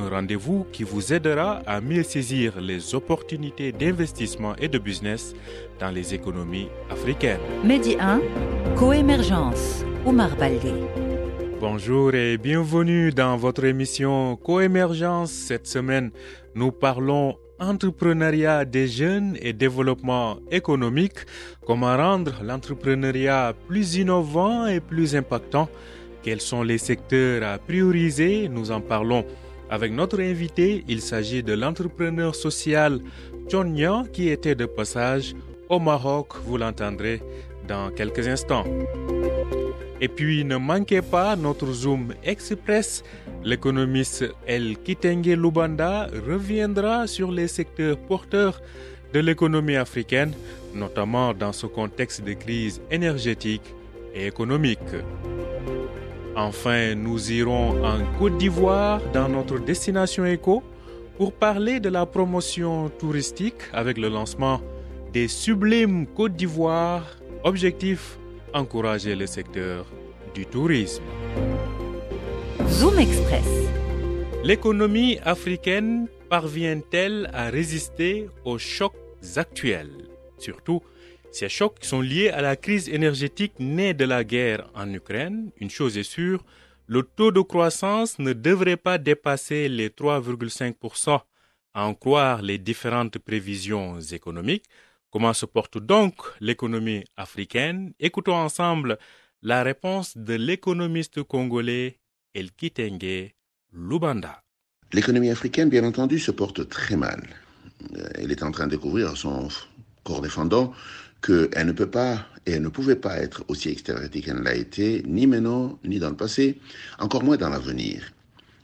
un rendez-vous qui vous aidera à mieux saisir les opportunités d'investissement et de business dans les économies africaines. Medi 1, Coémergence, Omar Baldé. Bonjour et bienvenue dans votre émission Coémergence. Cette semaine, nous parlons entrepreneuriat des jeunes et développement économique, comment rendre l'entrepreneuriat plus innovant et plus impactant, quels sont les secteurs à prioriser, nous en parlons avec notre invité, il s'agit de l'entrepreneur social John Nya qui était de passage au Maroc, vous l'entendrez dans quelques instants. Et puis ne manquez pas notre Zoom Express. L'économiste El Kitenge Lubanda reviendra sur les secteurs porteurs de l'économie africaine, notamment dans ce contexte de crise énergétique et économique. Enfin, nous irons en Côte d'Ivoire dans notre destination éco pour parler de la promotion touristique avec le lancement des sublimes Côte d'Ivoire. Objectif encourager le secteur du tourisme. Zoom Express. L'économie africaine parvient-elle à résister aux chocs actuels? Surtout, ces chocs sont liés à la crise énergétique née de la guerre en Ukraine. Une chose est sûre, le taux de croissance ne devrait pas dépasser les 3,5% à en croire les différentes prévisions économiques. Comment se porte donc l'économie africaine? Écoutons ensemble la réponse de l'économiste congolais El Kitenge Lubanda. L'économie africaine, bien entendu, se porte très mal. Elle est en train de découvrir son corps défendant qu'elle ne peut pas et elle ne pouvait pas être aussi extravertie qu'elle l'a été, ni maintenant, ni dans le passé, encore moins dans l'avenir.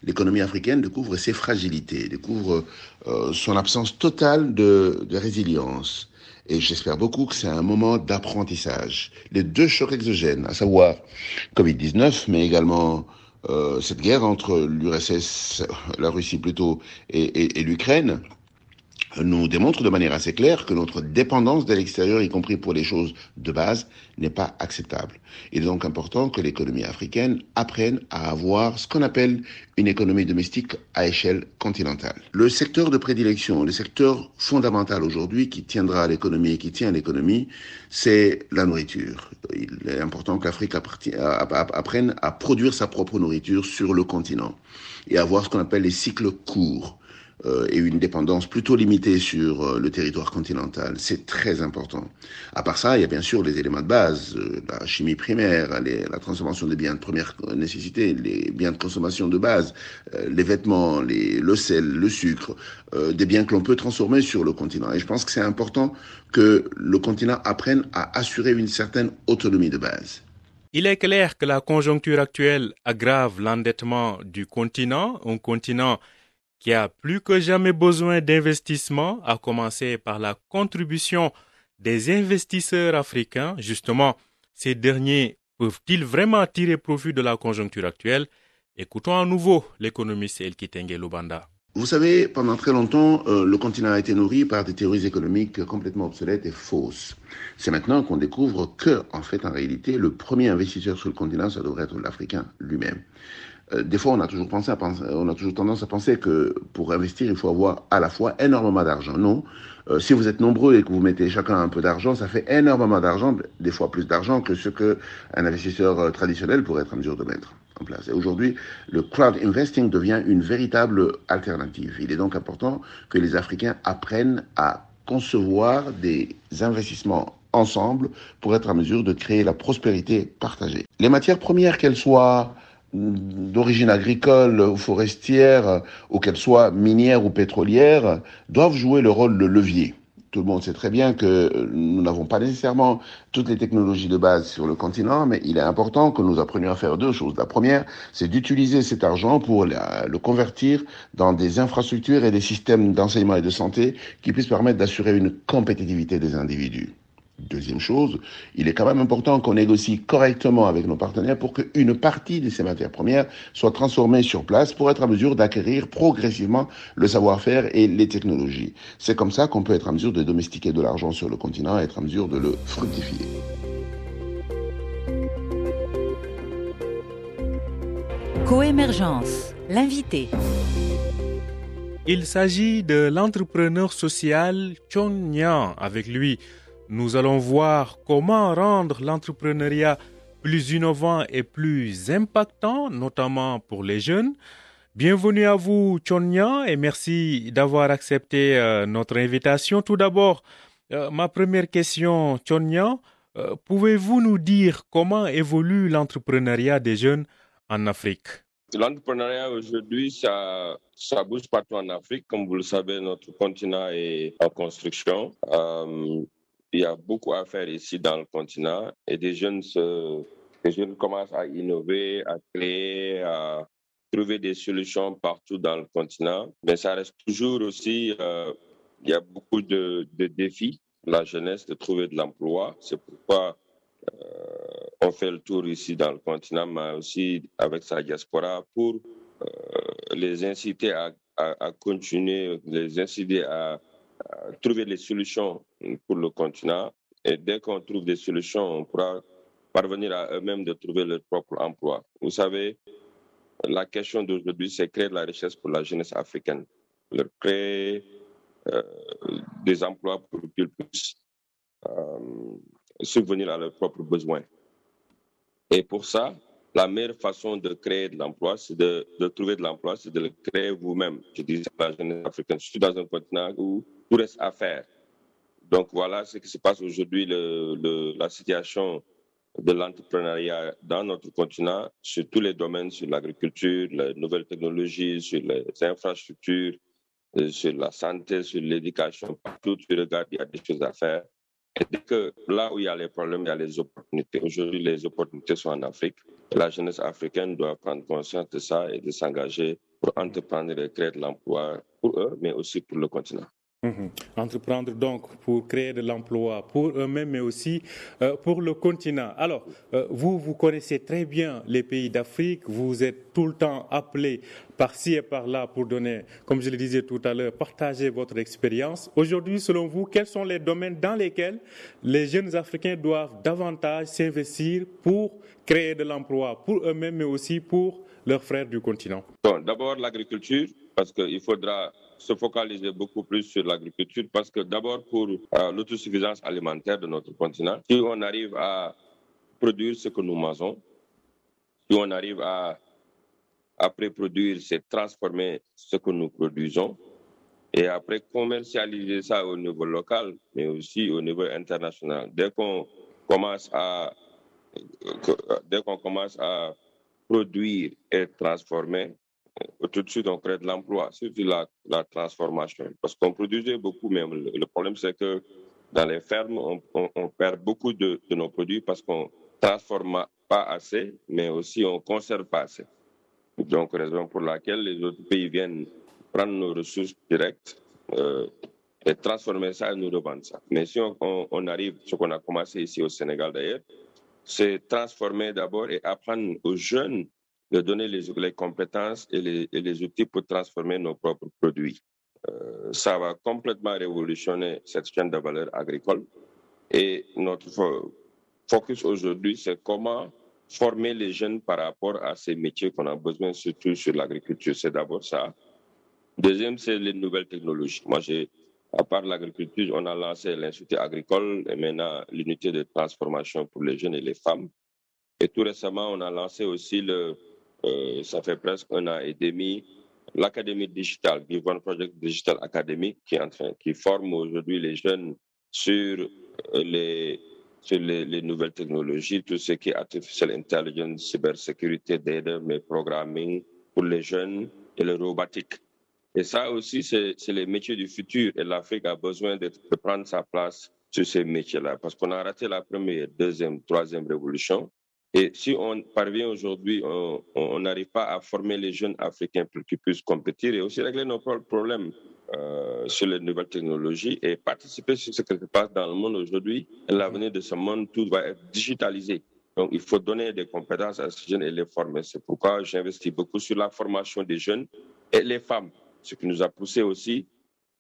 L'économie africaine découvre ses fragilités, découvre euh, son absence totale de, de résilience. Et j'espère beaucoup que c'est un moment d'apprentissage. Les deux chocs exogènes, à savoir Covid-19, mais également euh, cette guerre entre l'URSS, la Russie plutôt, et, et, et l'Ukraine, nous démontre de manière assez claire que notre dépendance de l'extérieur, y compris pour les choses de base, n'est pas acceptable. Il est donc important que l'économie africaine apprenne à avoir ce qu'on appelle une économie domestique à échelle continentale. Le secteur de prédilection, le secteur fondamental aujourd'hui qui tiendra à l'économie et qui tient à l'économie, c'est la nourriture. Il est important que l'Afrique apprenne à produire sa propre nourriture sur le continent et avoir ce qu'on appelle les cycles courts euh, et une dépendance plutôt limitée sur euh, le territoire continental. C'est très important. À part ça, il y a bien sûr les éléments de base, euh, la chimie primaire, la transformation des biens de première nécessité, les biens de consommation de base, les vêtements, le sel, le sucre, des biens que l'on peut transformer sur le continent. Et je pense que c'est important que le continent apprenne à assurer une certaine autonomie de base. Il est clair que la conjoncture actuelle aggrave l'endettement du continent, un continent qui a plus que jamais besoin d'investissement, à commencer par la contribution des investisseurs africains. Justement, ces derniers peuvent-ils vraiment tirer profit de la conjoncture actuelle? Écoutons à nouveau l'économiste El Kitenge Lubanda. Vous savez, pendant très longtemps, euh, le continent a été nourri par des théories économiques complètement obsolètes et fausses. C'est maintenant qu'on découvre que, en fait, en réalité, le premier investisseur sur le continent, ça devrait être l'Africain lui-même. Euh, des fois, on a toujours pensé à penser, on a toujours tendance à penser que pour investir, il faut avoir à la fois énormément d'argent. Non. Euh, si vous êtes nombreux et que vous mettez chacun un peu d'argent, ça fait énormément d'argent, des fois plus d'argent que ce que un investisseur euh, traditionnel pourrait être en mesure de mettre en place. Et aujourd'hui, le crowd investing devient une véritable alternative. Il est donc important que les Africains apprennent à concevoir des investissements ensemble pour être en mesure de créer la prospérité partagée. Les matières premières, qu'elles soient d'origine agricole ou forestière, ou qu'elles soient minières ou pétrolières, doivent jouer le rôle de levier. tout le monde sait très bien que nous n'avons pas nécessairement toutes les technologies de base sur le continent, mais il est important que nous apprenions à faire deux choses. La première, c'est d'utiliser cet argent pour le convertir dans des infrastructures et des systèmes d'enseignement et de santé qui puissent permettre d'assurer une compétitivité des individus. Deuxième chose, il est quand même important qu'on négocie correctement avec nos partenaires pour qu'une partie de ces matières premières soit transformée sur place pour être à mesure d'acquérir progressivement le savoir-faire et les technologies. C'est comme ça qu'on peut être à mesure de domestiquer de l'argent sur le continent et être à mesure de le fructifier. Coémergence, l'invité. Il s'agit de l'entrepreneur social Chon Nian. Avec lui, nous allons voir comment rendre l'entrepreneuriat plus innovant et plus impactant, notamment pour les jeunes. Bienvenue à vous, Chonya, et merci d'avoir accepté euh, notre invitation. Tout d'abord, euh, ma première question, Chonya, euh, pouvez-vous nous dire comment évolue l'entrepreneuriat des jeunes en Afrique? L'entrepreneuriat aujourd'hui, ça, ça bouge partout en Afrique. Comme vous le savez, notre continent est en construction. Il y a beaucoup à faire ici dans le continent et des jeunes, se, des jeunes commencent à innover, à créer, à trouver des solutions partout dans le continent. Mais ça reste toujours aussi, euh, il y a beaucoup de, défis la jeunesse de trouver de l'emploi. C'est pourquoi euh, on fait le tour ici dans le continent, mais aussi avec sa diaspora pour euh, les inciter à, continuer, les inciter à trouver les solutions pour le continent. Et dès qu'on trouve des solutions, on pourra parvenir à eux-mêmes de trouver leur propre emploi. Vous savez, la question d'aujourd'hui, c'est créer de la richesse pour la jeunesse africaine, leur créer euh, des emplois pour qu'ils puissent euh, subvenir à leurs propres besoins. Et pour ça, la meilleure façon de créer de l'emploi, c'est de, trouver de l'emploi, c'est de le créer vous-même. Je dis la jeunesse africaine. Je suis dans un continent où tout reste à faire. Donc voilà ce qui se passe aujourd'hui, la situation de l'entrepreneuriat dans notre continent sur tous les domaines, sur l'agriculture, les nouvelles technologies, sur les infrastructures, euh, sur la santé, sur l'éducation, partout tu regardes, il y a des choses à faire. Et dès que là où il y a les problèmes, il y a les opportunités. Aujourd'hui, les opportunités sont en Afrique. La jeunesse africaine doit prendre conscience de ça et de s'engager pour entreprendre et créer de l'emploi pour eux, mais aussi pour le continent. Mhm. Entreprendre donc pour créer de l'emploi pour eux-mêmes, mais aussi euh, pour le continent. Alors, euh, vous, vous connaissez très bien les pays d'Afrique, vous êtes tout le temps appelé par-ci et par-là pour donner, comme je le disais tout à l'heure, partager votre expérience. Aujourd'hui, selon vous, quels sont les domaines dans lesquels les jeunes Africains doivent davantage s'investir pour créer de l'emploi pour eux-mêmes, mais aussi pour leurs frères du continent? Bon, D'abord, l'agriculture, parce qu'il faudra se focaliser beaucoup plus sur l'agriculture parce que d'abord pour euh, l'autosuffisance alimentaire de notre continent, si on arrive à produire ce que nous mangeons, si on arrive à, après produire, c'est transformer ce que nous produisons et après commercialiser ça au niveau local, mais aussi au niveau international. Dès qu'on commence à, dès qu'on commence à produire et transformer, tout de suite, on crée de l'emploi, surtout la, la transformation. Parce qu'on produisait beaucoup, mais le, problème, c'est que dans les fermes, on, on, perd beaucoup de, de, nos produits parce qu'on ne transforme pas assez, mais aussi on ne conserve pas assez. Donc, raison pour laquelle les autres pays viennent prendre nos ressources directes euh, et transformer ça et nous revendre ça. Mais si on, on arrive, ce qu'on a commencé ici au Sénégal d'ailleurs, c'est transformer d'abord et apprendre aux jeunes de donner les, compétences et les, outils pour transformer nos propres produits. Euh, ça va complètement révolutionner cette chaîne de valeur agricole. Et notre focus aujourd'hui, c'est comment former les jeunes par rapport à ces métiers qu'on a besoin, surtout sur l'agriculture. C'est d'abord ça. Deuxième, c'est les nouvelles technologies. Moi, à part l'agriculture, on a lancé l'Institut agricole et maintenant l'unité de transformation pour les jeunes et les femmes. Et tout récemment, on a lancé aussi le, euh, ça fait presque un an et demi. L'Académie digitale, Givon Project Digital Academy, qui, enfin, qui forme aujourd'hui les jeunes sur euh, les, nouvelles technologies, tout ce qui est artificial intelligence, cybersécurité, data, mais programming pour les jeunes et le robotique Et ça aussi, c'est les métiers du futur. Et l'Afrique a besoin de prendre sa place sur ces métiers-là. Parce qu'on a raté la première, deuxième, troisième révolution. Et si on parvient aujourd'hui, on n'arrive pas à former les jeunes Africains pour qu'ils puissent compétir et aussi régler nos problèmes euh, sur les nouvelles technologies et participer sur ce qui se passe dans le monde aujourd'hui. L'avenir de ce monde, tout va être digitalisé. Donc, il faut donner des compétences à ces jeunes et les former. C'est pourquoi j'investis beaucoup sur la formation des jeunes et les femmes, ce qui nous a poussé aussi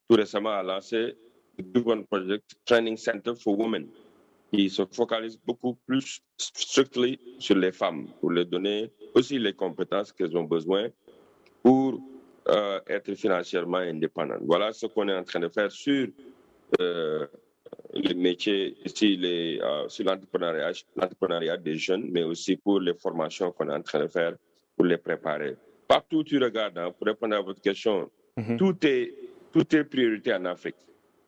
tout récemment à lancer le Project Training Center for Women, qui se focalise beaucoup plus strictement sur les femmes pour leur donner aussi les compétences qu'elles ont besoin pour euh, être financièrement indépendantes. Voilà ce qu'on est en train de faire sur euh, les métiers, les, euh, sur l'entrepreneuriat des jeunes, mais aussi pour les formations qu'on est en train de faire pour les préparer. Partout où tu regardes, hein, pour répondre à votre question, mm-hmm. tout, est, tout est priorité en Afrique.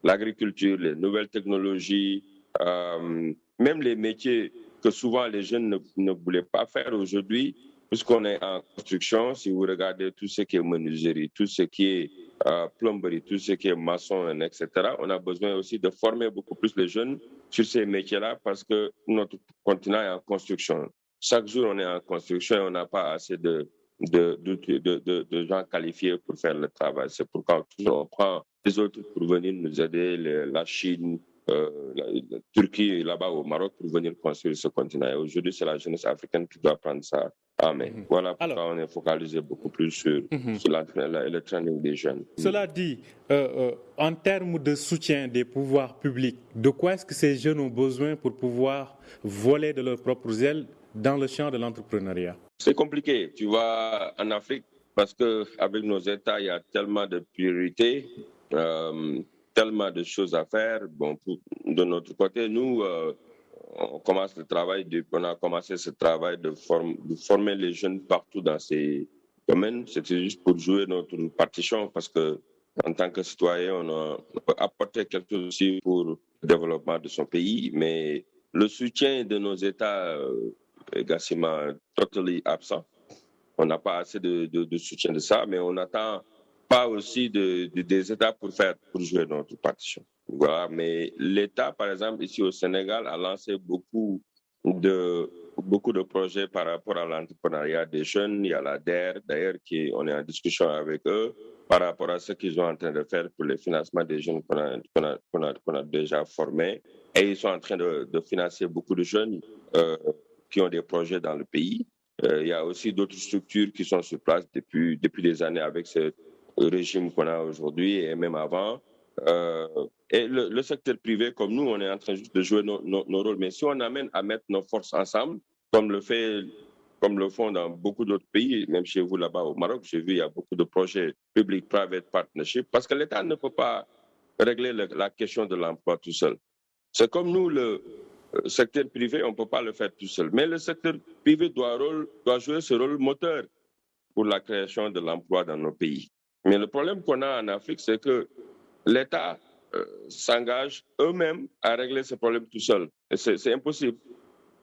L'agriculture, les nouvelles technologies, même les métiers que souvent les jeunes ne, voulaient pas faire aujourd'hui, puisqu'on est en construction, si vous regardez tout ce qui est menuiserie, tout ce qui est euh, plomberie, tout ce qui est maçon, etc., on a besoin aussi de former beaucoup plus les jeunes sur ces métiers-là parce que notre continent est en construction. Chaque jour, on est en construction et on n'a pas assez de, de, gens qualifiés pour faire le travail. C'est pourquoi on prend les autres pour venir nous aider, la Chine, euh, la, Turquie là-bas au Maroc pour venir construire ce continent. Et aujourd'hui, c'est la jeunesse africaine qui doit prendre ça en main. Mhm. Voilà pourquoi on est focalisé beaucoup plus sur, mhm. sur le training des jeunes. Cela dit, euh, euh, en termes de soutien des pouvoirs publics, de quoi est-ce que ces jeunes ont besoin pour pouvoir voler de leurs propres ailes dans le champ de l'entrepreneuriat? C'est compliqué. Tu vois, en Afrique, parce qu'avec nos États, il y a tellement de priorités tellement de choses à faire. Bon, de notre côté, nous, euh, on commence le travail, on a commencé ce travail de, de former les jeunes partout dans ces domaines. C'était juste pour jouer notre partition parce que en tant que citoyen, on a apporté quelque chose aussi pour le développement de son pays, mais le soutien de nos États euh, est quasiment totalement absent. On n'a pas assez de, soutien de ça, mais on attend pas aussi de, des États pour faire pour jouer notre partition. Voilà, mais l'État, par exemple, ici au Sénégal, a lancé beaucoup de beaucoup de projets par rapport à l'entrepreneuriat des jeunes. Il y a la DER, d'ailleurs, qui on est en discussion avec eux par rapport à ce qu'ils sont en train de faire pour le financement des jeunes qu'on a, déjà formés. Et ils sont en train de, de financer beaucoup de jeunes euh, qui ont des projets dans le pays. Euh, il y a aussi d'autres structures qui sont sur place depuis, depuis des années avec ce, régime qu'on a aujourd'hui et même avant. Euh, et le, secteur privé, comme nous, on est en train juste de jouer nos, nos, rôles. Mais si on amène à mettre nos forces ensemble, comme le fait, comme le font dans beaucoup d'autres pays, même chez vous là-bas au Maroc, j'ai vu il y a beaucoup de projets public-private partnership, parce que l'État ne peut pas régler la question de l'emploi tout seul. C'est comme nous, le secteur privé, on ne peut pas le faire tout seul. Mais le secteur privé doit, rôle, doit jouer ce rôle moteur pour la création de l'emploi dans nos pays. Mais le problème qu'on a en Afrique, c'est que l'État euh, s'engage eux-mêmes à régler ce problème tout seul. C'est impossible.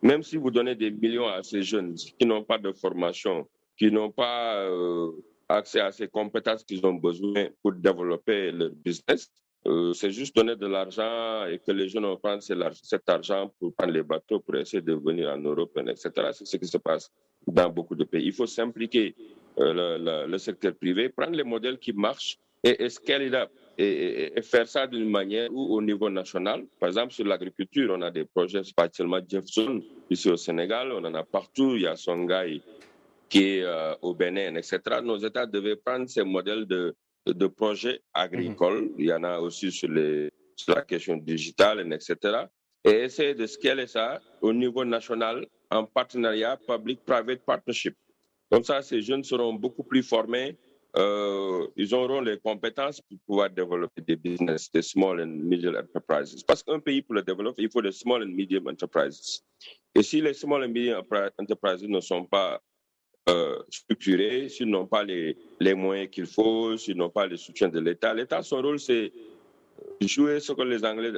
Même si vous donnez des millions à ces jeunes qui n'ont pas de formation, qui n'ont pas euh, accès à ces compétences qu'ils ont besoin pour développer leur business, euh, c'est juste donner de l'argent et que les jeunes vont prendre cet argent pour prendre les bateaux pour essayer de venir en Europe, etc. C'est ce qui se passe dans beaucoup de pays. Il faut s'impliquer euh, le, le, secteur privé, prendre les modèles qui marchent et, et scale up et, et, faire ça d'une manière où au niveau national, par exemple sur l'agriculture, on a des projets, pas seulement Jefferson ici au Sénégal, on en a partout, il y a Songhai qui est euh, au Bénin, etc. Nos États devaient prendre ces modèles de, de, projets agricoles, mhm. il y en a aussi sur, les, sur la question digitale, etc. Et essayer de scaler ça au niveau national en partenariat public-private partnership. Comme ça, ces jeunes seront beaucoup plus formés. Euh, ils auront les compétences pour pouvoir développer des business, des small and medium enterprises. Parce qu'un pays, pour le développer, il faut des small and medium enterprises. Et si les small and medium enterprises ne sont pas euh, structurés, s'ils n'ont pas les, les moyens qu'il faut, s'ils n'ont pas le soutien de l'État, l'État, son rôle, c'est jouer ce que les Anglais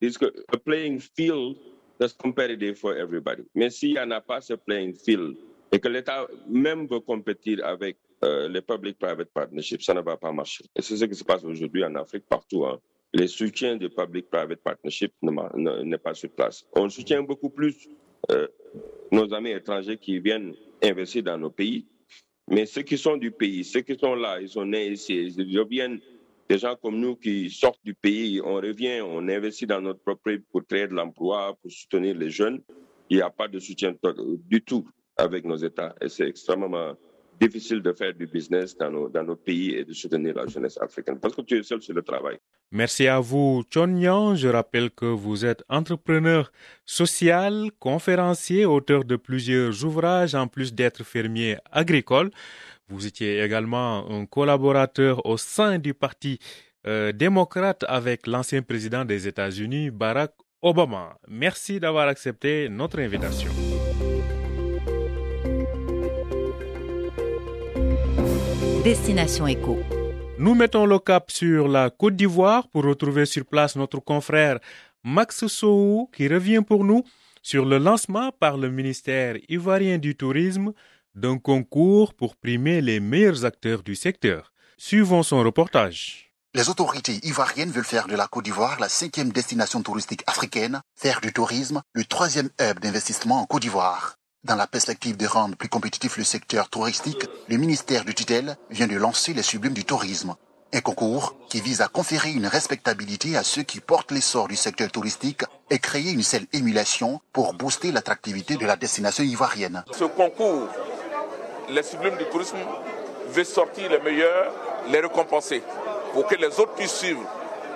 disent que a playing field that's competitive for everybody. Mais s'il n'y en a pas ce playing field, et que l'État même veut compétir avec euh, les public-private partnerships, ça ne va pas marcher. Et c'est ce qui se passe aujourd'hui en Afrique partout. Hein. Les soutiens de public-private partnerships n'est pas sur place. On soutient beaucoup plus euh, nos amis étrangers qui viennent investir dans nos pays, mais ceux qui sont du pays, ceux qui sont là, ils sont nés ici, ils reviennent des gens comme nous qui sortent du pays, on revient, on investit dans notre propre pays pour créer de l'emploi, pour soutenir les jeunes. Il n'y a pas de soutien du tout avec nos États et c'est extrêmement difficile de faire du business dans nos, dans nos pays et de soutenir la jeunesse africaine parce que tu es seul sur le travail. Merci à vous, Chon Je rappelle que vous êtes entrepreneur social, conférencier, auteur de plusieurs ouvrages en plus d'être fermier agricole. Vous étiez également un collaborateur au sein du Parti euh, démocrate avec l'ancien président des États-Unis, Barack Obama. Merci d'avoir accepté notre invitation. Destination Éco. Nous mettons le cap sur la Côte d'Ivoire pour retrouver sur place notre confrère Max Sou qui revient pour nous sur le lancement par le ministère ivoirien du Tourisme d'un concours pour primer les meilleurs acteurs du secteur. Suivons son reportage. Les autorités ivoiriennes veulent faire de la Côte d'Ivoire la cinquième destination touristique africaine, faire du tourisme le troisième hub d'investissement en Côte d'Ivoire. Dans la perspective de rendre plus compétitif le secteur touristique, le ministère du tutelle vient de lancer les sublimes du tourisme. Un concours qui vise à conférer une respectabilité à ceux qui portent l'essor du secteur touristique et créer une seule émulation pour booster l'attractivité de la destination ivoirienne. Ce concours les sublimes du tourisme veulent sortir les meilleurs, les récompenser, pour que les autres puissent suivre,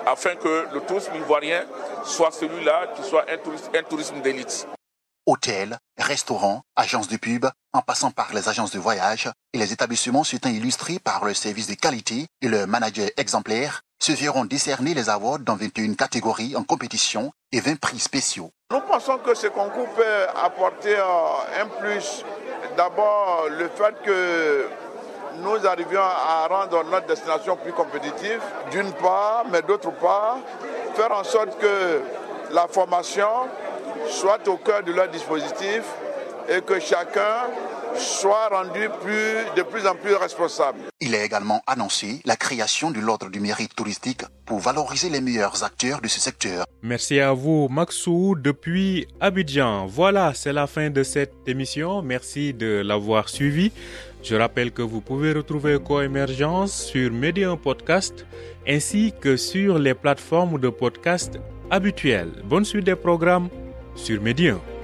afin que le tourisme ivoirien soit celui-là qui soit un tourisme d'élite. Hôtels, restaurants, agences de pub, en passant par les agences de voyage et les établissements s'étant illustrés par le service de qualité et le manager exemplaire, se verront décerner les awards dans 21 catégories en compétition et 20 prix spéciaux. Nous pensons que ce concours peut apporter euh, un plus D'abord, le fait que nous arrivions à rendre notre destination plus compétitive, d'une part, mais d'autre part, faire en sorte que la formation soit au cœur de leur dispositif et que chacun soit rendu plus, de plus en plus responsable. Il a également annoncé la création de l'ordre du mérite touristique pour valoriser les meilleurs acteurs de ce secteur. Merci à vous, Maxou, depuis Abidjan. Voilà, c'est la fin de cette émission. Merci de l'avoir suivi. Je rappelle que vous pouvez retrouver Coémergence sur Medium Podcast ainsi que sur les plateformes de podcast habituelles. Bonne suite des programmes sur Medium.